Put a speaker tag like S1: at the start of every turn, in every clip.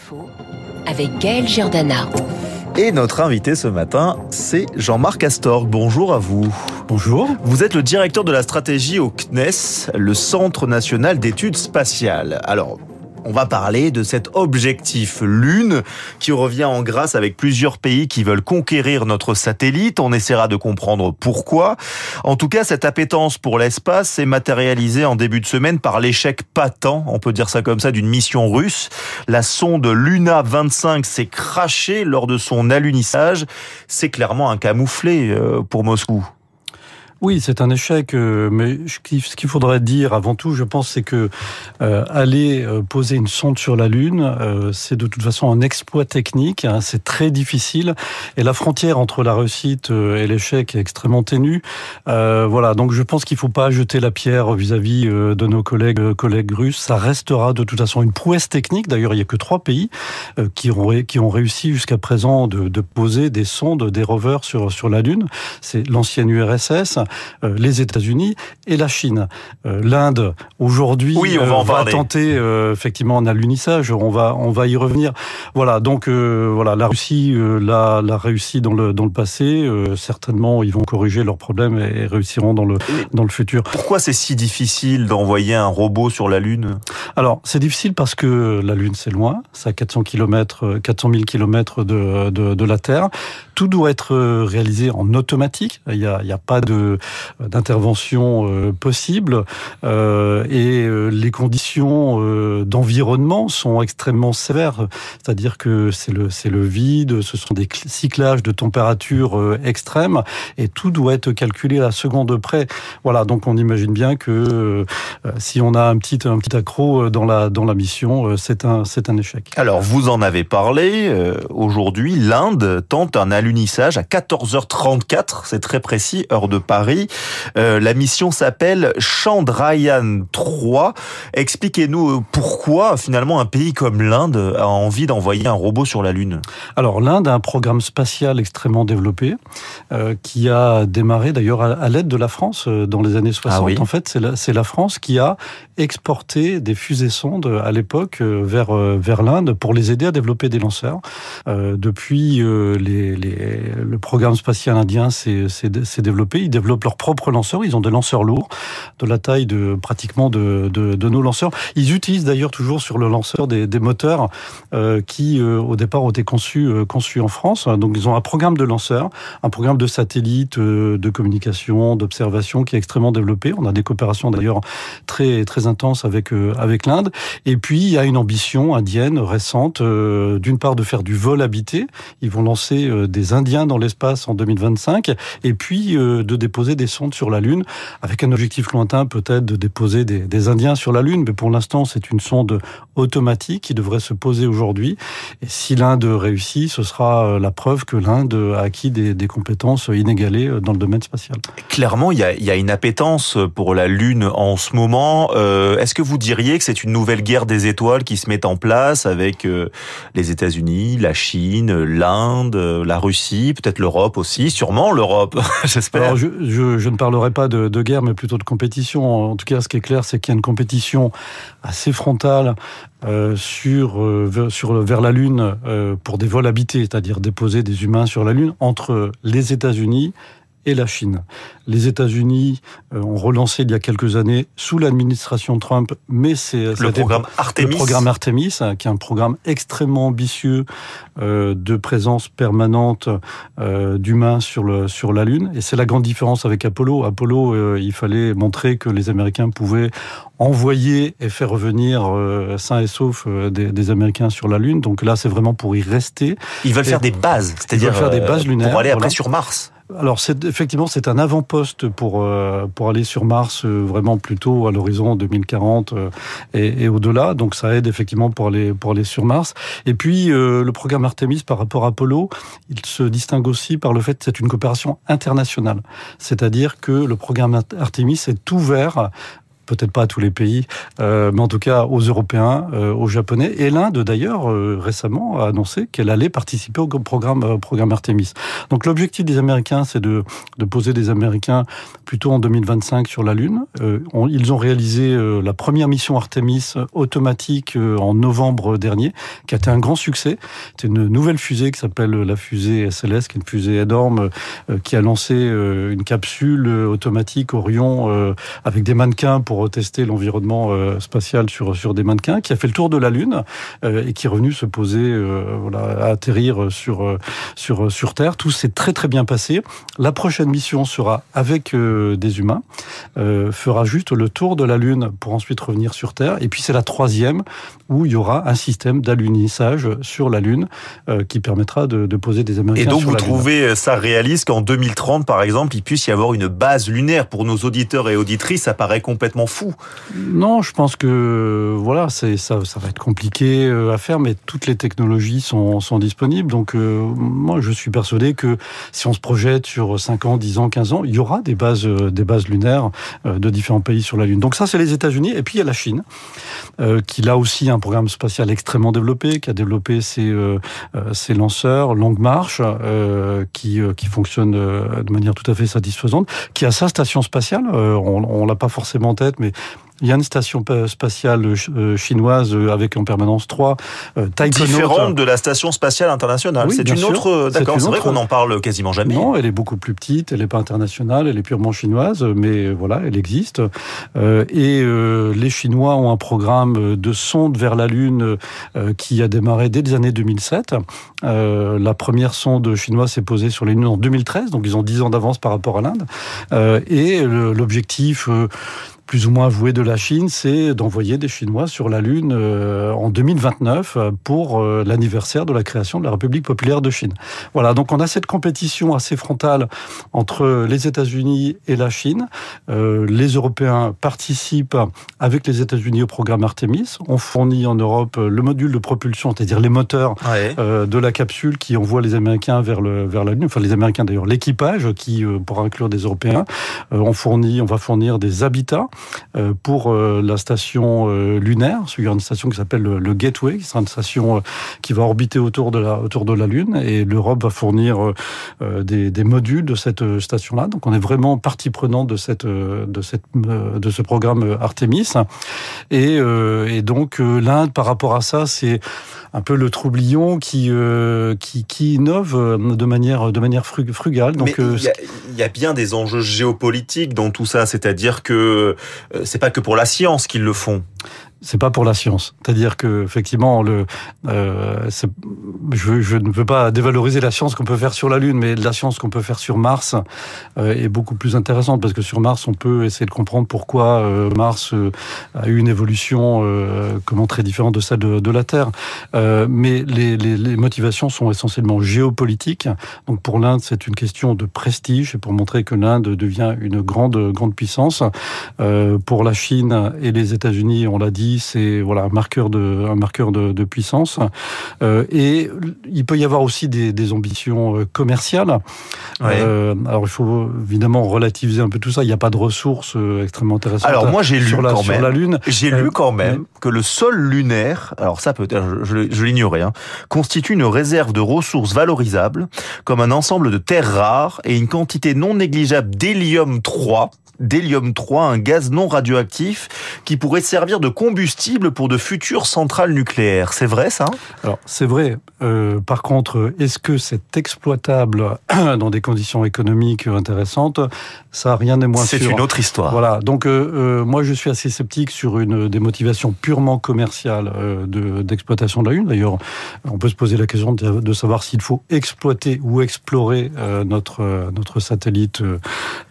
S1: Info avec Gaël Giordana.
S2: Et notre invité ce matin, c'est Jean-Marc Astorg. Bonjour à vous.
S3: Bonjour.
S2: Vous êtes le directeur de la stratégie au CNES, le Centre national d'études spatiales. Alors, on va parler de cet objectif Lune qui revient en grâce avec plusieurs pays qui veulent conquérir notre satellite. On essaiera de comprendre pourquoi. En tout cas, cette appétence pour l'espace s'est matérialisée en début de semaine par l'échec patent, on peut dire ça comme ça, d'une mission russe. La sonde Luna 25 s'est crachée lors de son alunissage. C'est clairement un camouflet euh, pour Moscou.
S3: Oui, c'est un échec, euh, mais ce qu'il faudrait dire avant tout, je pense, c'est que euh, aller euh, poser une sonde sur la Lune, c'est de toute façon un exploit technique, hein, c'est très difficile, et la frontière entre la réussite et l'échec est extrêmement ténue. voilà, donc je pense qu'il ne faut pas jeter la pierre vis-à-vis de nos collègues collègues russes. Ça restera de toute façon une prouesse technique. D'ailleurs, il n'y a que trois pays qui ont qui ont réussi jusqu'à présent de, de, poser des sondes, des rovers sur sur la Lune. C'est l'ancienne URSS. Euh, les États-Unis et la Chine. Euh, L'Inde aujourd'hui
S2: oui, on va,
S3: euh, tenter effectivement un alunissage. On va on va y revenir. Voilà donc voilà la Russie l'a, l'a réussi dans le dans le passé. certainement ils vont corriger leurs problèmes et réussiront dans le dans le futur.
S2: Pourquoi c'est si difficile d'envoyer un robot sur la Lune?
S3: Alors c'est difficile parce que la Lune c'est loin, c'est à 400 km 400 000 km de, de, de la Terre. Tout doit être réalisé en automatique. Il y a, pas d'intervention euh, possible euh, et euh, les conditions d'environnement sont extrêmement sévères. C'est-à-dire que c'est le le vide, ce sont des cyclages de température extrêmes et tout doit être calculé à la seconde près. Voilà, donc on imagine bien que si on a un petit un petit accro dans la dans la mission, c'est un un échec.
S2: Alors vous en avez parlé aujourd'hui, l'Inde tente un alunissage à 14h34, c'est très précis, heure de Paris euh, la mission s'appelle Chandrayaan 3. Expliquez-nous euh, pourquoi finalement un pays comme l'Inde a envie d'envoyer un robot sur la Lune?
S3: Alors l'Inde a un programme spatial extrêmement développé euh, qui a démarré d'ailleurs à, l'aide de la France dans les années 60. Ah en fait, c'est la, la, France qui a exporté des fusées sondes à l'époque vers vers l'Inde pour les aider à développer des lanceurs. depuis, le programme spatial indien s'est développé. Il développe leurs propres lanceurs. Ils ont des lanceurs lourds, de la taille de pratiquement de, nos lanceurs. Ils utilisent d'ailleurs toujours sur le lanceur des, moteurs euh, qui, euh, au départ, ont été conçus, euh, conçus en France. Donc, ils ont un programme de lanceurs, un programme de satellites, euh, de communication, d'observation qui est extrêmement développé. On a des coopérations d'ailleurs très très intenses avec avec l'Inde. Et puis, il y a une ambition indienne récente, d'une part de faire du vol habité. Ils vont lancer des Indiens dans l'espace en 2025, et puis de déposer des sondes sur la Lune, avec un objectif lointain peut-être de déposer des, Indiens sur la Lune, mais pour l'instant c'est une sonde automatique qui devrait se poser aujourd'hui. Et si l'Inde réussit, ce sera euh, la preuve que l'Inde a acquis des, compétences inégalées euh, dans le domaine spatial.
S2: Clairement, il y a, y a une appétence pour la Lune en ce moment. Euh, Est-ce que vous diriez que c'est une nouvelle guerre des étoiles qui se met en place avec euh, les États-Unis, la Chine, l'Inde, la Russie, peut-être l'Europe aussi, sûrement l'Europe, j'espère
S3: je, ne parlerai pas de, guerre, mais plutôt de compétition. En tout cas, ce qui est clair, c'est qu'il y a une compétition assez frontale euh, sur, euh, vers la Lune euh, pour des vols habités, c'est-à-dire déposer des humains sur la Lune entre les États-Unis et la Chine. Les États-Unis euh, ont relancé il y a quelques années sous l'administration Trump, mais c'est
S2: le programme Artemis.
S3: Le programme Artemis, hein, qui est un programme extrêmement ambitieux euh, de présence permanente euh, d'humains sur le sur la Lune. Et c'est la grande différence avec Apollo. Apollo, euh, il fallait montrer que les Américains pouvaient envoyer et faire revenir sains et saufs des, des, Américains sur la Lune. Donc là, c'est vraiment pour y rester.
S2: Ils veulent faire des bases, c'est-à-dire
S3: faire des bases lunaires
S2: pour aller après sur Mars
S3: alors c'est effectivement c'est un avant-poste pour euh, pour aller sur Mars euh, vraiment plutôt à l'horizon 2040 euh, et, et au-delà. Donc ça aide effectivement pour aller pour aller sur Mars. Et puis le programme Artemis par rapport à Apollo, il se distingue aussi par le fait que c'est une coopération internationale. C'est-à-dire que le programme Artemis est ouvert peut-être pas à tous les pays, mais en tout cas aux Européens, aux Japonais. Et l'Inde, d'ailleurs, récemment, a annoncé qu'elle allait participer au programme, programme Artemis. Donc l'objectif des Américains, c'est de, de poser des Américains plutôt en 2025 sur la Lune. ils ont réalisé la première mission Artemis automatique en novembre dernier, qui a été un grand succès. C'est une nouvelle fusée qui s'appelle la fusée SLS, qui est une fusée énorme, qui a lancé une capsule automatique Orion avec des mannequins pour tester l'environnement spatial sur sur des mannequins, qui a fait le tour de la Lune et qui est revenu se poser, voilà, atterrir sur sur sur Terre. Tout s'est très très bien passé. La prochaine mission sera avec des humains, fera juste le tour de la Lune pour ensuite revenir sur Terre. Et puis c'est la troisième où il y aura un système d'alunissage sur la Lune euh, qui permettra de, de, poser des Américains.
S2: Et donc
S3: sur
S2: vous
S3: la
S2: trouvez Lune. ça réaliste qu'en 2030, par exemple, il puisse y avoir une base lunaire pour nos auditeurs et auditrices Ça paraît complètement fou.
S3: Non, je pense que voilà, ça, va être compliqué euh, à faire, mais toutes les technologies sont, disponibles. Donc euh, moi, je suis persuadé que si on se projette sur 5 ans, 10 ans, 15 ans, il y aura des bases, euh, des bases lunaires de différents pays sur la Lune. Donc ça, c'est les États-Unis. Et puis il y a la Chine, qui là aussi un programme spatial extrêmement développé, qui a développé ses, lanceurs Longue Marche, qui, qui fonctionne de manière tout à fait satisfaisante, qui a sa station spatiale. on, on l'a pas forcément en tête, mais il y a une station spatiale euh, chinoise euh, avec en permanence trois
S2: euh, Différente de la station spatiale internationale.
S3: Oui,
S2: c'est une
S3: sûr.
S2: autre. D'accord, c'est vrai qu'on en parle quasiment jamais.
S3: Non, elle est beaucoup plus petite. Elle n'est pas internationale. Elle est purement chinoise, mais voilà, elle existe. Et les Chinois ont un programme de sonde vers la Lune qui a démarré dès les années 2007. La première sonde chinoise s'est posée sur les Lunes en 2013, donc ils ont dix ans d'avance par rapport à l'Inde. Et l'objectif plus ou moins avoué de la Chine, c'est d'envoyer des Chinois sur la Lune euh, en 2029 pour euh, l'anniversaire de la création de la République populaire de Chine. Voilà, donc on a cette compétition assez frontale entre les États-Unis et la Chine. Euh, les Européens participent avec les États-Unis au programme Artemis. On fournit en Europe le module de propulsion, c'est-à-dire les moteurs
S2: ouais.
S3: de la capsule qui envoie les Américains vers, le, vers la Lune, enfin les Américains d'ailleurs, l'équipage qui, pour inclure des Européens, on fournit, on va fournir des habitats euh, pour euh, la station euh, lunaire. Il y a une station qui s'appelle le Gateway, qui sera une station qui va orbiter autour de la, autour de la Lune. Et l'Europe va fournir des, des, modules de cette station-là. Donc on est vraiment partie prenante de, cette, de, cette, de ce programme Artemis. Et, et donc l'Inde, par rapport à ça, c'est un peu le troublion qui, euh, qui, qui innove de manière, de manière frugale.
S2: Donc, Mais il y, a, il y a bien des enjeux géopolitiques dans tout ça, c'est-à-dire que c'est pas que pour la science qu'ils le font
S3: c'est pas pour la science. C'est-à-dire que effectivement, le, euh, je, je, ne veux pas dévaloriser la science qu'on peut faire sur la Lune, mais la science qu'on peut faire sur Mars euh, est beaucoup plus intéressante parce que sur Mars, on peut essayer de comprendre pourquoi euh, Mars euh, a eu une évolution euh, comment très différente de celle de, de la Terre. Euh, mais les, les, les, motivations sont essentiellement géopolitiques. Donc pour l'Inde, c'est une question de prestige et pour montrer que l'Inde devient une grande grande puissance. pour la Chine et les États-Unis, on l'a dit c'est voilà un marqueur de un marqueur de, de puissance. Euh, et il peut y avoir aussi des, des ambitions euh, commerciales.
S2: Ouais.
S3: Euh, alors il faut évidemment relativiser un peu tout ça. Il n'y a pas de ressources extrêmement intéressantes.
S2: Alors moi j'ai lu
S3: sur la,
S2: quand
S3: sur
S2: même.
S3: la Lune.
S2: J'ai lu quand même que le sol lunaire, alors ça peut-être je, je l'ignorais, hein, constitue une réserve de ressources valorisables comme un ensemble de terres rares et une quantité non négligeable d'hélium 3 d'hélium 3, un gaz non radioactif qui pourrait servir de combustible pour de futures centrales nucléaires. C'est vrai ça?
S3: Alors c'est vrai. Euh, par contre, est-ce que c'est exploitable dans des conditions économiques intéressantes? Ça, rien n'est moins sûr.
S2: C'est une autre histoire.
S3: Voilà. Donc euh, euh, moi, je suis assez sceptique sur une des motivations purement commerciales euh, d'exploitation de, de, la Lune. D'ailleurs, on peut se poser la question de, de savoir s'il faut exploiter ou explorer euh, notre notre satellite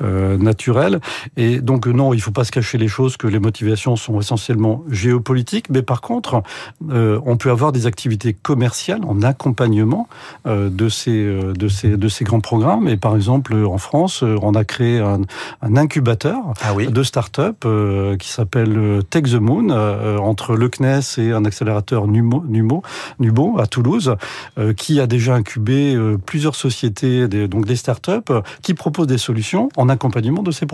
S3: euh, naturel. Et donc non, il ne faut pas se cacher les choses que les motivations sont essentiellement géopolitique, mais par contre, on peut avoir des activités commerciales en accompagnement de ces de ces de ces grands programmes. Et par exemple, en France, on a créé un, un incubateur ah de start-up qui s'appelle Tech the Moon entre le CNES et un accélérateur Numo, Numo, Nubo à Toulouse, qui a déjà incubé plusieurs sociétés, des, donc des start-up, qui proposent des solutions en accompagnement de ces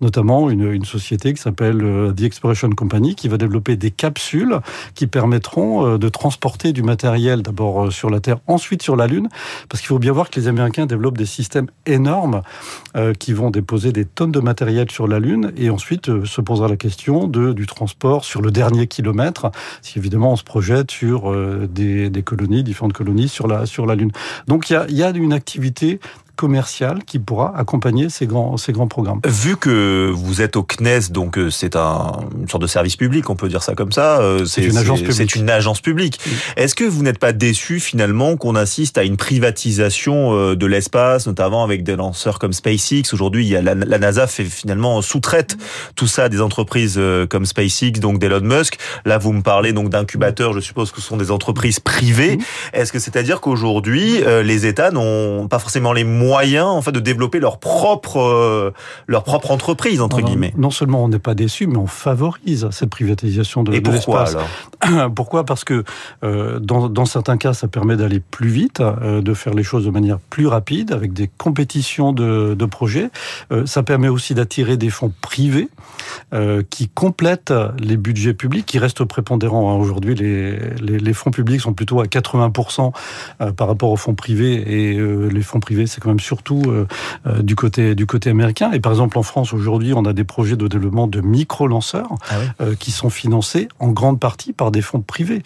S3: Notamment une, société qui s'appelle euh, The Exploration Company qui va développer des capsules qui permettront euh, de transporter du matériel d'abord euh, sur la Terre, ensuite sur la Lune. Parce qu'il faut bien voir que les Américains développent des systèmes énormes qui vont déposer des tonnes de matériel sur la Lune et ensuite se posera la question du transport sur le dernier kilomètre, si évidemment on se projette sur des, colonies, différentes colonies sur la, sur la Lune. Donc il y a une activité commercial qui pourra accompagner ces grands, ces grands programmes.
S2: Vu que vous êtes au CNES, donc euh, c'est un, une sorte de service public, on peut dire ça comme ça.
S3: Euh, c'est une agence publique.
S2: C'est une agence publique. Est-ce que vous n'êtes pas déçu finalement qu'on assiste à une privatisation euh, de l'espace, notamment avec des lanceurs comme SpaceX? Aujourd'hui, il y a la, NASA fait finalement sous-traite tout ça à des entreprises comme SpaceX, donc d'Elon Musk. Là, vous me parlez donc d'incubateurs, je suppose que ce sont des entreprises privées. Est-ce que c'est-à-dire qu'aujourd'hui, les États n'ont pas forcément les moyens moyens en fait de développer leur propre euh, leur propre entreprise entre guillemets.
S3: Non seulement on n'est pas déçu, mais on favorise cette privatisation de, l'espace. Pourquoi? Parce que euh, dans, dans, certains cas, ça permet d'aller plus vite, euh, de faire les choses de manière plus rapide, avec des compétitions de, de projets. Ça permet aussi d'attirer des fonds privés qui complètent les budgets publics, qui restent prépondérants. Hein. Aujourd'hui, les, les, les, fonds publics sont plutôt à 80% par rapport aux fonds privés, et les fonds privés, c'est quand même surtout euh, euh, du côté du côté américain. Et par exemple en France aujourd'hui, on a des projets de développement de micro-lanceurs ah euh, qui sont financés en grande partie par des fonds privés.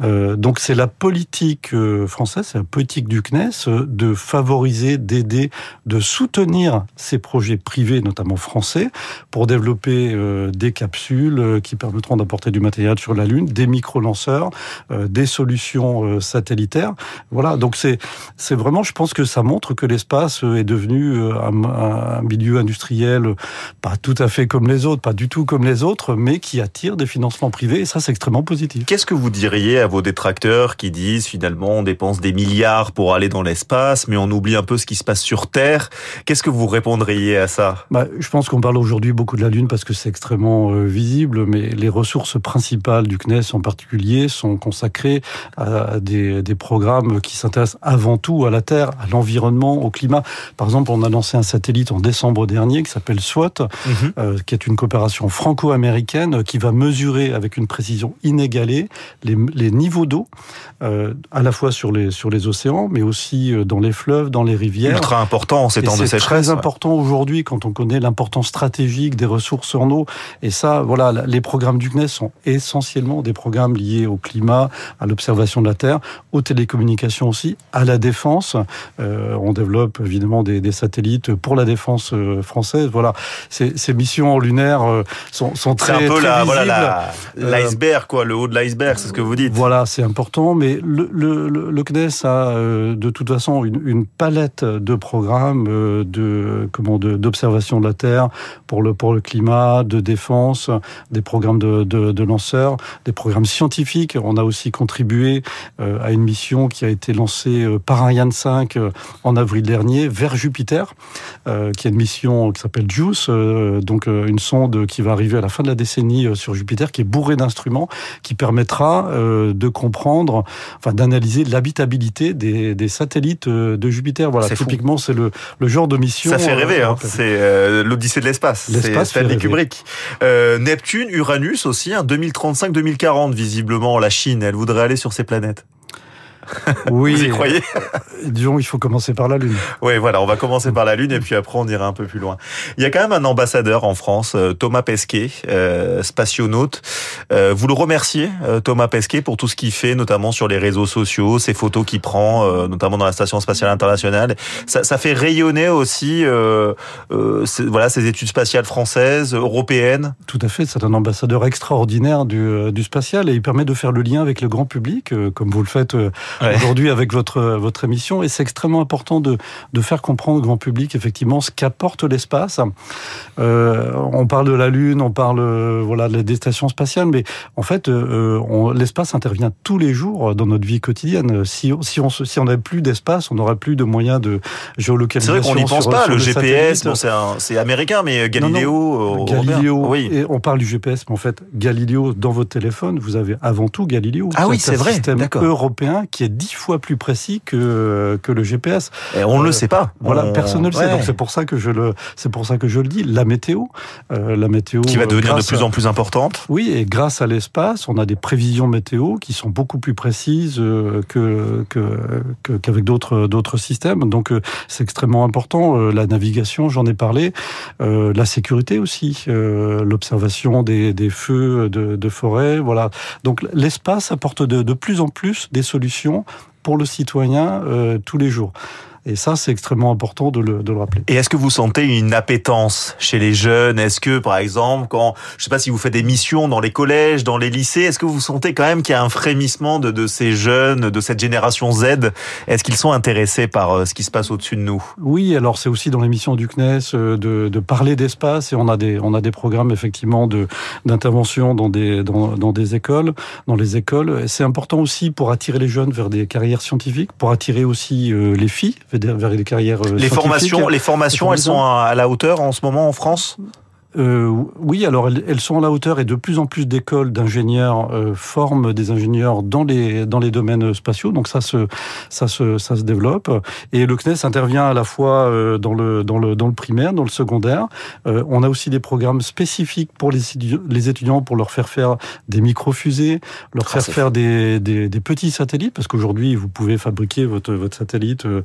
S3: donc c'est la politique française, c'est la politique du CNES de favoriser, d'aider, de soutenir ces projets privés, notamment français, pour développer des capsules qui permettront d'apporter du matériel sur la Lune, des micro-lanceurs, des solutions satellitaires. Voilà, donc c'est c'est vraiment, je pense que ça montre que l'espace est devenu euh, un, milieu industriel pas tout à fait comme les autres, pas du tout comme les autres, mais qui attire des financements privés et ça c'est extrêmement positif.
S2: Qu'est-ce que vous diriez à vos détracteurs qui disent finalement on dépense des milliards pour aller dans l'espace, mais on oublie un peu ce qui se passe sur Terre? Qu'est-ce que vous répondriez à ça?
S3: Bah, Je pense qu'on parle aujourd'hui beaucoup de la Lune parce que c'est extrêmement euh, visible, mais les ressources principales du CNES en particulier sont consacrées à des, des programmes qui s'intéressent avant tout à la Terre, à l'environnement, au climat. Par exemple, on a lancé un satellite en décembre dernier qui s'appelle SWOT, mhm. euh, qui est une coopération franco-américaine euh, qui va mesurer avec une précision inégalée les, les niveaux d'eau, euh, à la fois sur les, sur les océans, mais aussi dans les fleuves, dans les rivières.
S2: Ultra important en ces temps de
S3: sécheresse. Très important aujourd'hui quand on connaît l'importance stratégique des ressources en eau. Et ça, voilà, les programmes du CNES sont essentiellement des programmes liés au climat, à l'observation de la Terre, aux télécommunications aussi, à la défense. Euh, on développe évidemment des, des, satellites pour la défense euh, française. Voilà, ces, ces missions lunaires euh, sont, sont très
S2: un peu
S3: la,
S2: voilà euh, l'iceberg quoi, le haut de l'iceberg, c'est ce que vous dites.
S3: Voilà, c'est important, mais le, le, le CNES a de toute façon une, une palette de programmes de comment d'observation de, la Terre pour le pour le climat, de défense, des programmes de, de, de lanceurs, des programmes scientifiques. On a aussi contribué à une mission qui a été lancée par Ariane 5 en avril dernier vers Jupiter, euh, qui a une mission qui s'appelle JUICE, euh, donc euh, une sonde qui va arriver à la fin de la décennie sur Jupiter, qui est bourrée d'instruments, qui permettra de comprendre, enfin d'analyser l'habitabilité des, des, satellites de Jupiter. Voilà, typiquement c'est le, le, genre de mission.
S2: Ça fait rêver, hein. c'est l'Odyssée de l'espace. L'espace, Stanley Kubrick. Neptune, Uranus aussi, hein, 2035-2040 visiblement. La Chine, elle voudrait aller sur ces planètes.
S3: Oui.
S2: Vous y croyez?
S3: Disons, il faut commencer par la Lune.
S2: Oui, voilà, on va commencer par la Lune et puis après on ira un peu plus loin. Il y a quand même un ambassadeur en France, euh, Thomas Pesquet, euh, spationaute. Euh, vous le remerciez, euh, Thomas Pesquet, pour tout ce qu'il fait, notamment sur les réseaux sociaux, ses photos qu'il prend, euh, notamment dans la Station spatiale internationale. Ça, ça fait rayonner aussi, voilà, ces études spatiales françaises, européennes.
S3: Tout à fait, c'est un ambassadeur extraordinaire du, du spatial et il permet de faire le lien avec le grand public, comme vous le faites aujourd'hui avec votre votre émission, et c'est extrêmement important de de faire comprendre au grand public effectivement ce qu'apporte l'espace. Euh, on parle de la Lune, on parle voilà des stations spatiales, mais en fait, l'espace intervient tous les jours dans notre vie quotidienne. Si si on si on n'avait plus d'espace, on n'aurait plus de moyens de géolocalisation.
S2: C'est vrai qu'on n'y pense pas. Le GPS, c'est américain, mais Galiléo,
S3: Galiléo. Oui. Et on parle du GPS, mais en fait, Galiléo dans votre téléphone, vous avez avant tout Galiléo.
S2: Ah oui, c'est vrai.
S3: Un système européen qui est dix fois plus précis que que le GPS.
S2: Et on ne le euh, sait pas.
S3: Voilà, personne ne le sait. Donc c'est pour ça que je le, c'est pour ça que je le dis. La météo, euh, la météo
S2: qui va devenir de plus en plus importante.
S3: Oui, et grâce à l'espace, on a des prévisions météo qui sont beaucoup plus précises euh, que qu'avec d'autres d'autres systèmes. Donc c'est extrêmement important. La navigation, j'en ai parlé. La sécurité aussi, l'observation des, des feux de, de forêt. Voilà. Donc l'espace apporte de, de plus en plus des solutions pour le citoyen euh, tous les jours. Et ça, c'est extrêmement important de le, de le rappeler.
S2: Et est-ce que vous sentez une appétence chez les jeunes? Est-ce que, par exemple, quand, je sais pas si vous faites des missions dans les collèges, dans les lycées, est-ce que vous sentez quand même qu'il y a un frémissement de, de ces jeunes, de cette génération Z? Est-ce qu'ils sont intéressés par euh, ce qui se passe au-dessus de nous?
S3: Oui, alors c'est aussi dans l'émission du CNES euh, de, de parler d'espace et on a des, on a des programmes effectivement de d'intervention dans des, dans, dans des écoles, dans les écoles. C'est important aussi pour attirer les jeunes vers des carrières scientifiques, pour attirer aussi euh, les filles vers les carrières
S2: les formations, les formations, elles sont à la hauteur en ce moment en France?
S3: Euh, oui, alors elles, sont à la hauteur et de plus en plus d'écoles d'ingénieurs euh, forment des ingénieurs dans les dans les domaines spatiaux. Donc ça se ça se ça se développe et le CNES intervient à la fois euh, dans le dans le dans le primaire, dans le secondaire. Euh, on a aussi des programmes spécifiques pour les les étudiants pour leur faire faire des microfusées, leur ah, faire faire des, des, des petits satellites parce qu'aujourd'hui vous pouvez fabriquer votre votre satellite euh,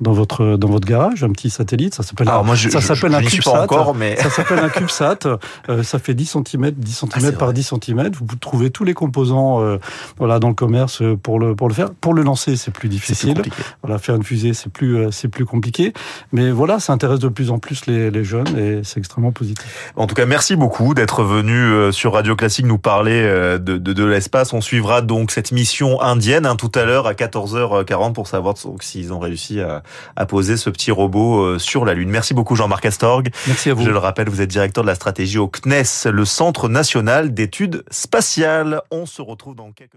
S3: dans votre dans votre garage, un petit satellite. Ça s'appelle
S2: ça s'appelle un CubeSat. Encore, mais
S3: ça s'appelle un CubeSat. Euh, ça fait 10 cm, 10 cm par 10 cm. Vous trouvez tous les composants euh, voilà, dans le commerce euh, pour le, pour le faire. Pour le lancer, c'est plus difficile. voilà, faire une fusée, c'est plus, c'est plus compliqué. Mais voilà, ça intéresse de plus en plus les, les jeunes et c'est extrêmement positif.
S2: En tout cas, merci beaucoup d'être venu sur Radio Classique nous parler de, de, de l'espace. On suivra donc cette mission indienne hein, tout à l'heure à 14h40 pour savoir s'ils ont réussi à, à, poser ce petit robot sur la Lune. Merci beaucoup Jean-Marc Astorg.
S3: Merci à vous.
S2: Je le rappelle, vous êtes de la stratégie au CNES, le Centre national d'études spatiales. On se retrouve dans quelques